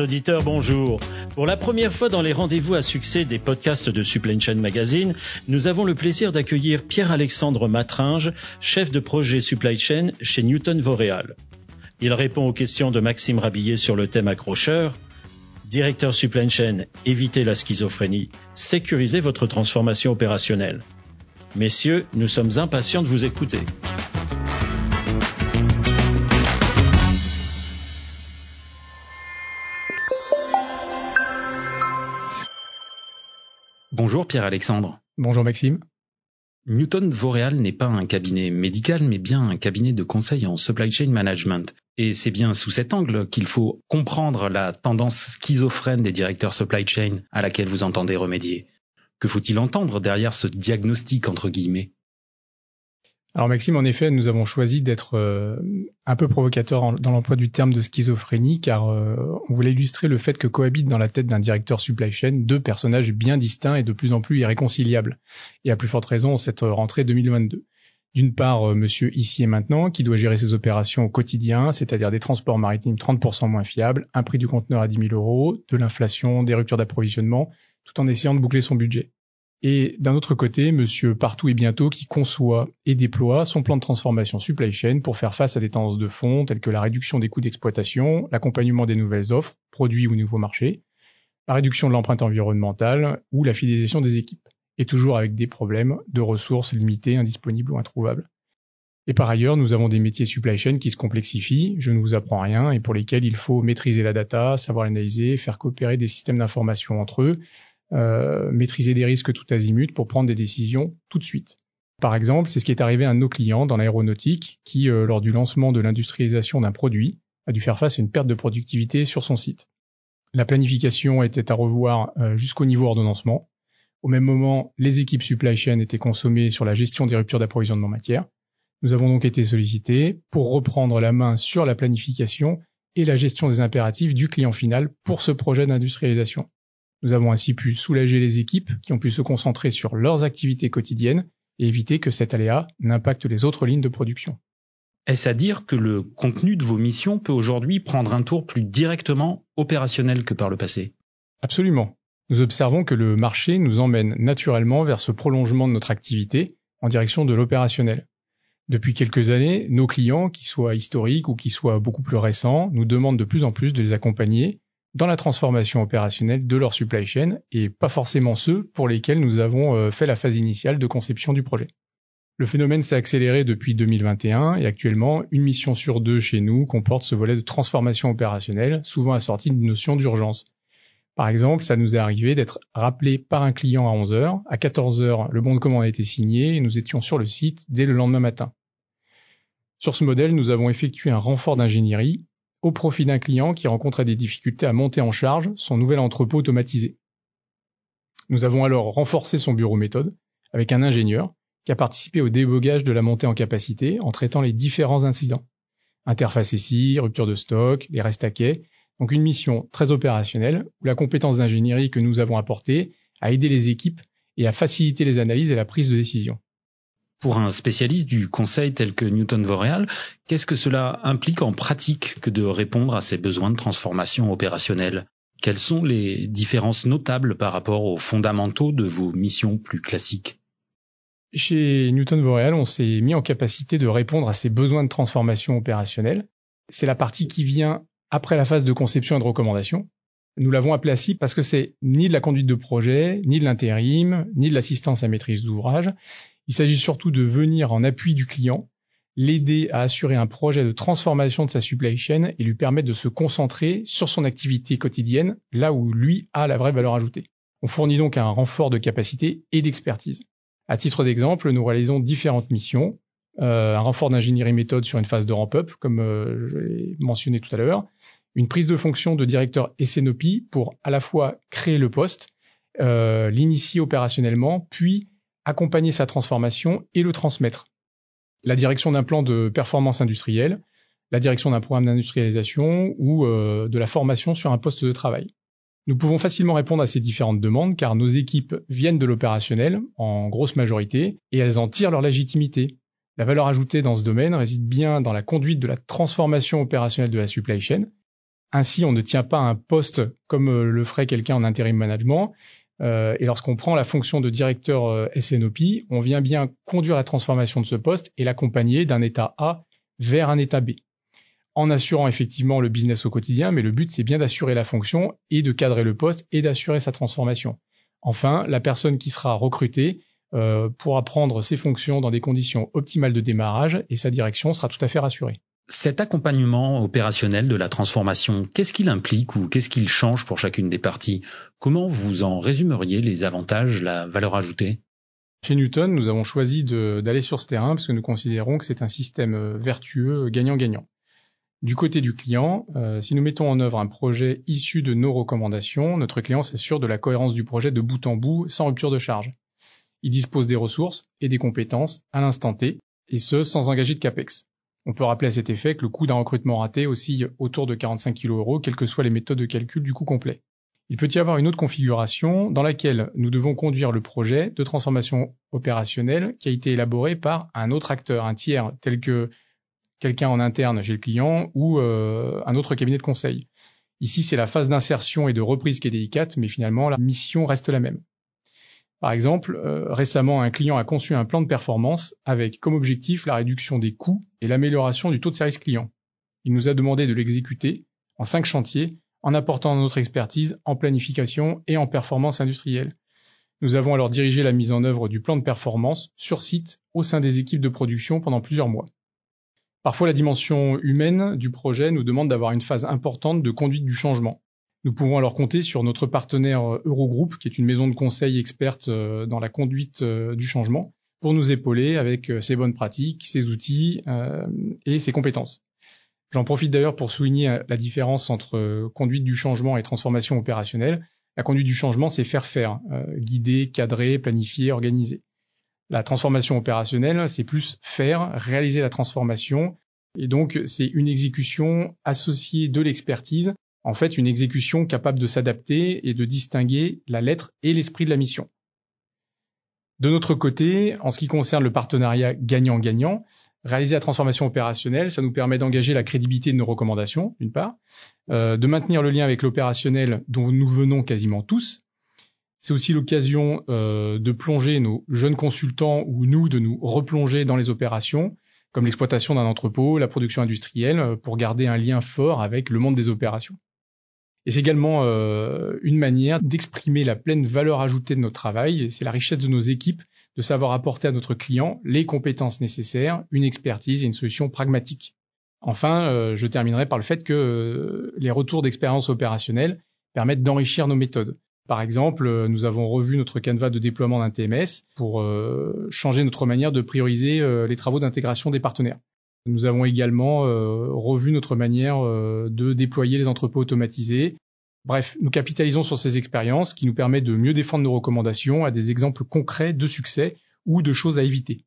Auditeurs, bonjour. Pour la première fois dans les rendez-vous à succès des podcasts de Supply Chain Magazine, nous avons le plaisir d'accueillir Pierre-Alexandre Matringe, chef de projet Supply Chain chez Newton Voreal. Il répond aux questions de Maxime Rabillet sur le thème accrocheur. Directeur Supply Chain, évitez la schizophrénie, sécurisez votre transformation opérationnelle. Messieurs, nous sommes impatients de vous écouter. Bonjour Pierre-Alexandre. Bonjour Maxime. Newton Voreal n'est pas un cabinet médical, mais bien un cabinet de conseil en supply chain management. Et c'est bien sous cet angle qu'il faut comprendre la tendance schizophrène des directeurs supply chain à laquelle vous entendez remédier. Que faut-il entendre derrière ce diagnostic entre guillemets? Alors Maxime, en effet, nous avons choisi d'être euh, un peu provocateur dans l'emploi du terme de schizophrénie, car euh, on voulait illustrer le fait que cohabitent dans la tête d'un directeur supply chain deux personnages bien distincts et de plus en plus irréconciliables, et à plus forte raison cette rentrée 2022. D'une part, euh, monsieur ici et maintenant, qui doit gérer ses opérations au quotidien, c'est-à-dire des transports maritimes 30% moins fiables, un prix du conteneur à 10 000 euros, de l'inflation, des ruptures d'approvisionnement, tout en essayant de boucler son budget. Et d'un autre côté, monsieur Partout et Bientôt qui conçoit et déploie son plan de transformation supply chain pour faire face à des tendances de fond telles que la réduction des coûts d'exploitation, l'accompagnement des nouvelles offres, produits ou nouveaux marchés, la réduction de l'empreinte environnementale ou la fidélisation des équipes. Et toujours avec des problèmes de ressources limitées, indisponibles ou introuvables. Et par ailleurs, nous avons des métiers supply chain qui se complexifient, je ne vous apprends rien, et pour lesquels il faut maîtriser la data, savoir l'analyser, faire coopérer des systèmes d'information entre eux, euh, maîtriser des risques tout azimut pour prendre des décisions tout de suite. Par exemple, c'est ce qui est arrivé à nos clients dans l'aéronautique qui, euh, lors du lancement de l'industrialisation d'un produit, a dû faire face à une perte de productivité sur son site. La planification était à revoir euh, jusqu'au niveau ordonnancement. Au même moment, les équipes supply chain étaient consommées sur la gestion des ruptures d'approvisionnement matière. Nous avons donc été sollicités pour reprendre la main sur la planification et la gestion des impératifs du client final pour ce projet d'industrialisation. Nous avons ainsi pu soulager les équipes qui ont pu se concentrer sur leurs activités quotidiennes et éviter que cet aléa n'impacte les autres lignes de production. Est-ce à dire que le contenu de vos missions peut aujourd'hui prendre un tour plus directement opérationnel que par le passé? Absolument. Nous observons que le marché nous emmène naturellement vers ce prolongement de notre activité en direction de l'opérationnel. Depuis quelques années, nos clients, qu'ils soient historiques ou qu'ils soient beaucoup plus récents, nous demandent de plus en plus de les accompagner dans la transformation opérationnelle de leur supply chain et pas forcément ceux pour lesquels nous avons euh, fait la phase initiale de conception du projet. Le phénomène s'est accéléré depuis 2021 et actuellement, une mission sur deux chez nous comporte ce volet de transformation opérationnelle, souvent assorti d'une notion d'urgence. Par exemple, ça nous est arrivé d'être rappelé par un client à 11 heures. À 14 heures, le bon de commande a été signé et nous étions sur le site dès le lendemain matin. Sur ce modèle, nous avons effectué un renfort d'ingénierie au profit d'un client qui rencontrait des difficultés à monter en charge son nouvel entrepôt automatisé. Nous avons alors renforcé son bureau méthode avec un ingénieur qui a participé au débogage de la montée en capacité en traitant les différents incidents. Interface SI, rupture de stock, les restes à quai. Donc une mission très opérationnelle où la compétence d'ingénierie que nous avons apportée a aidé les équipes et à faciliter les analyses et la prise de décision. Pour un spécialiste du conseil tel que Newton Voreal, qu'est-ce que cela implique en pratique que de répondre à ces besoins de transformation opérationnelle? Quelles sont les différences notables par rapport aux fondamentaux de vos missions plus classiques? Chez Newton Voreal, on s'est mis en capacité de répondre à ces besoins de transformation opérationnelle. C'est la partie qui vient après la phase de conception et de recommandation. Nous l'avons appelé ainsi parce que c'est ni de la conduite de projet, ni de l'intérim, ni de l'assistance à maîtrise d'ouvrage. Il s'agit surtout de venir en appui du client, l'aider à assurer un projet de transformation de sa supply chain et lui permettre de se concentrer sur son activité quotidienne, là où lui a la vraie valeur ajoutée. On fournit donc un renfort de capacité et d'expertise. À titre d'exemple, nous réalisons différentes missions. Euh, un renfort d'ingénierie méthode sur une phase de ramp-up, comme euh, je l'ai mentionné tout à l'heure. Une prise de fonction de directeur SNOP pour à la fois créer le poste, euh, l'initier opérationnellement, puis accompagner sa transformation et le transmettre. La direction d'un plan de performance industrielle, la direction d'un programme d'industrialisation ou euh, de la formation sur un poste de travail. Nous pouvons facilement répondre à ces différentes demandes car nos équipes viennent de l'opérationnel en grosse majorité et elles en tirent leur légitimité. La valeur ajoutée dans ce domaine réside bien dans la conduite de la transformation opérationnelle de la supply chain Ainsi, on ne tient pas un poste comme euh, le ferait quelqu'un en intérim management. Euh, et lorsqu'on prend la fonction de directeur euh, SNOP, on vient bien conduire la transformation de ce poste et l'accompagner d'un état A vers un état B. En assurant effectivement le business au quotidien, mais le but c'est bien d'assurer la fonction et de cadrer le poste et d'assurer sa transformation. Enfin, la personne qui sera recrutée euh, pourra prendre ses fonctions dans des conditions optimales de démarrage et sa direction sera tout à fait rassurée. Cet accompagnement opérationnel de la transformation, qu'est-ce qu'il implique ou qu'est-ce qu'il change pour chacune des parties? Comment vous en résumeriez les avantages, la valeur ajoutée? Chez Newton, nous avons choisi d'aller sur ce terrain parce que nous considérons que c'est un système euh, vertueux gagnant-gagnant. Du côté du client, euh, si nous mettons en œuvre un projet issu de nos recommandations, notre client s'assure de la cohérence du projet de bout en bout sans rupture de charge. Il dispose des ressources et des compétences à l'instant T, et ce sans engager de CAPEX. On peut rappeler à cet effet que le coût d'un recrutement raté oscille autour de 45 kg euros, quelles que soient les méthodes de calcul du coût complet. Il peut y avoir une autre configuration dans laquelle nous devons conduire le projet de transformation opérationnelle qui a été élaboré par un autre acteur, un tiers, tel que quelqu'un en interne chez le client ou euh, un autre cabinet de conseil. Ici, c'est la phase d'insertion et de reprise qui est délicate, mais finalement, la mission reste la même. Par exemple, euh, récemment, un client a conçu un plan de performance avec comme objectif la réduction des coûts et l'amélioration du taux de service client. Il nous a demandé de l'exécuter en cinq chantiers en apportant notre expertise en planification et en performance industrielle. Nous avons alors dirigé la mise en œuvre du plan de performance sur site au sein des équipes de production pendant plusieurs mois. Parfois, la dimension humaine du projet nous demande d'avoir une phase importante de conduite du changement. Nous pouvons alors compter sur notre partenaire euh, Eurogroup, qui est une maison de conseil experte euh, dans la conduite euh, du changement, pour nous épauler avec ses bonnes pratiques, ses outils et ses compétences. J'en profite d'ailleurs pour souligner la différence entre conduite du changement et transformation opérationnelle. La conduite du changement, c'est faire faire, guider, cadrer, planifier, organiser. La transformation opérationnelle, c'est plus faire, réaliser la transformation, et donc c'est une exécution associée de l'expertise en fait une exécution capable de s'adapter et de distinguer la lettre et l'esprit de la mission. De notre côté, en ce qui concerne le partenariat gagnant-gagnant, réaliser la transformation opérationnelle, ça nous permet d'engager la crédibilité de nos recommandations, d'une part, euh, de maintenir le lien avec l'opérationnel dont nous venons quasiment tous. C'est aussi l'occasion euh, de plonger nos jeunes consultants ou nous de nous replonger dans les opérations, comme l'exploitation d'un entrepôt, la production industrielle, pour garder un lien fort avec le monde des opérations. Et c'est également euh, une manière d'exprimer la pleine valeur ajoutée de notre travail. C'est la richesse de nos équipes de savoir apporter à notre client les compétences nécessaires, une expertise et une solution pragmatique. Enfin, euh, je terminerai par le fait que euh, les retours d'expérience opérationnelle permettent d'enrichir nos méthodes. Par exemple, nous avons revu notre canevas de déploiement d'un TMS pour changer notre manière de prioriser les travaux d'intégration des partenaires. Nous avons également euh, revu notre manière euh, de déployer les entrepôts automatisés. Bref, nous capitalisons sur ces expériences qui nous permettent de mieux défendre nos recommandations à des exemples concrets de succès ou de choses à éviter.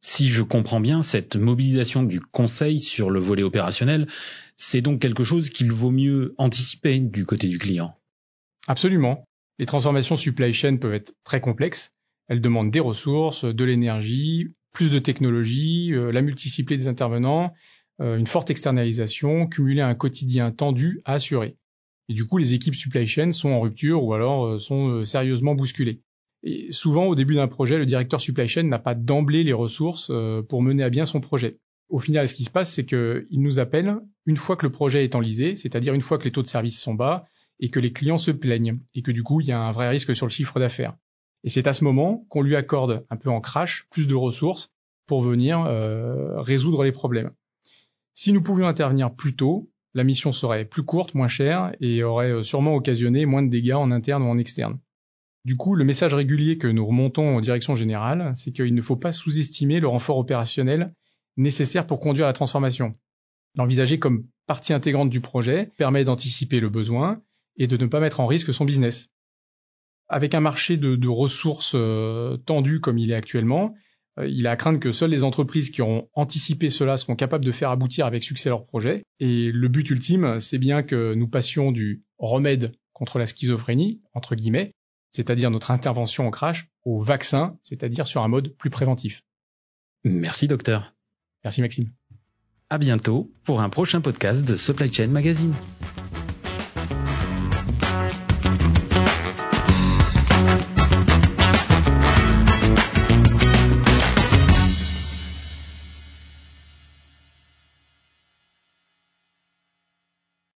Si je comprends bien, cette mobilisation du conseil sur le volet opérationnel, c'est donc quelque chose qu'il vaut mieux anticiper du côté du client. Absolument. Les transformations supply chain peuvent être très complexes. Elles demandent des ressources, de l'énergie, plus de technologie, euh, la multiplicité des intervenants, euh, une forte externalisation, cumuler un quotidien tendu à assurer. Et du coup, les équipes supply chain sont en rupture ou alors euh, sont sérieusement bousculées. Et souvent, au début d'un projet, le directeur supply chain n'a pas d'emblée les ressources pour mener à bien son projet. Au final, ce qui se passe, c'est qu'il nous appelle une fois que le projet est enlisé, c'est-à-dire une fois que les taux de service sont bas et que les clients se plaignent et que du coup, il y a un vrai risque sur le chiffre d'affaires. Et c'est à ce moment qu'on lui accorde un peu en crash plus de ressources pour venir euh, résoudre les problèmes. Si nous pouvions intervenir plus tôt, la mission serait plus courte, moins chère et aurait euh, sûrement occasionné moins de dégâts en interne ou en externe. Du coup, le message régulier que nous remontons en direction générale, c'est qu'il ne faut pas sous-estimer le renfort opérationnel nécessaire pour conduire la transformation. L'envisager comme partie intégrante du projet permet d'anticiper le besoin et de ne pas mettre en risque son business. Avec un marché de, ressources euh, tendu comme il est actuellement, euh, il est à craindre que seules les entreprises qui auront anticipé cela seront capables de faire aboutir avec succès leur projet. Et le but ultime, c'est bien que nous passions du remède contre la schizophrénie, entre guillemets, c'est-à-dire notre intervention en crash, au vaccin, c'est-à-dire sur un mode plus préventif. Merci docteur. Merci Maxime. À bientôt pour un prochain podcast de Supply Chain Magazine.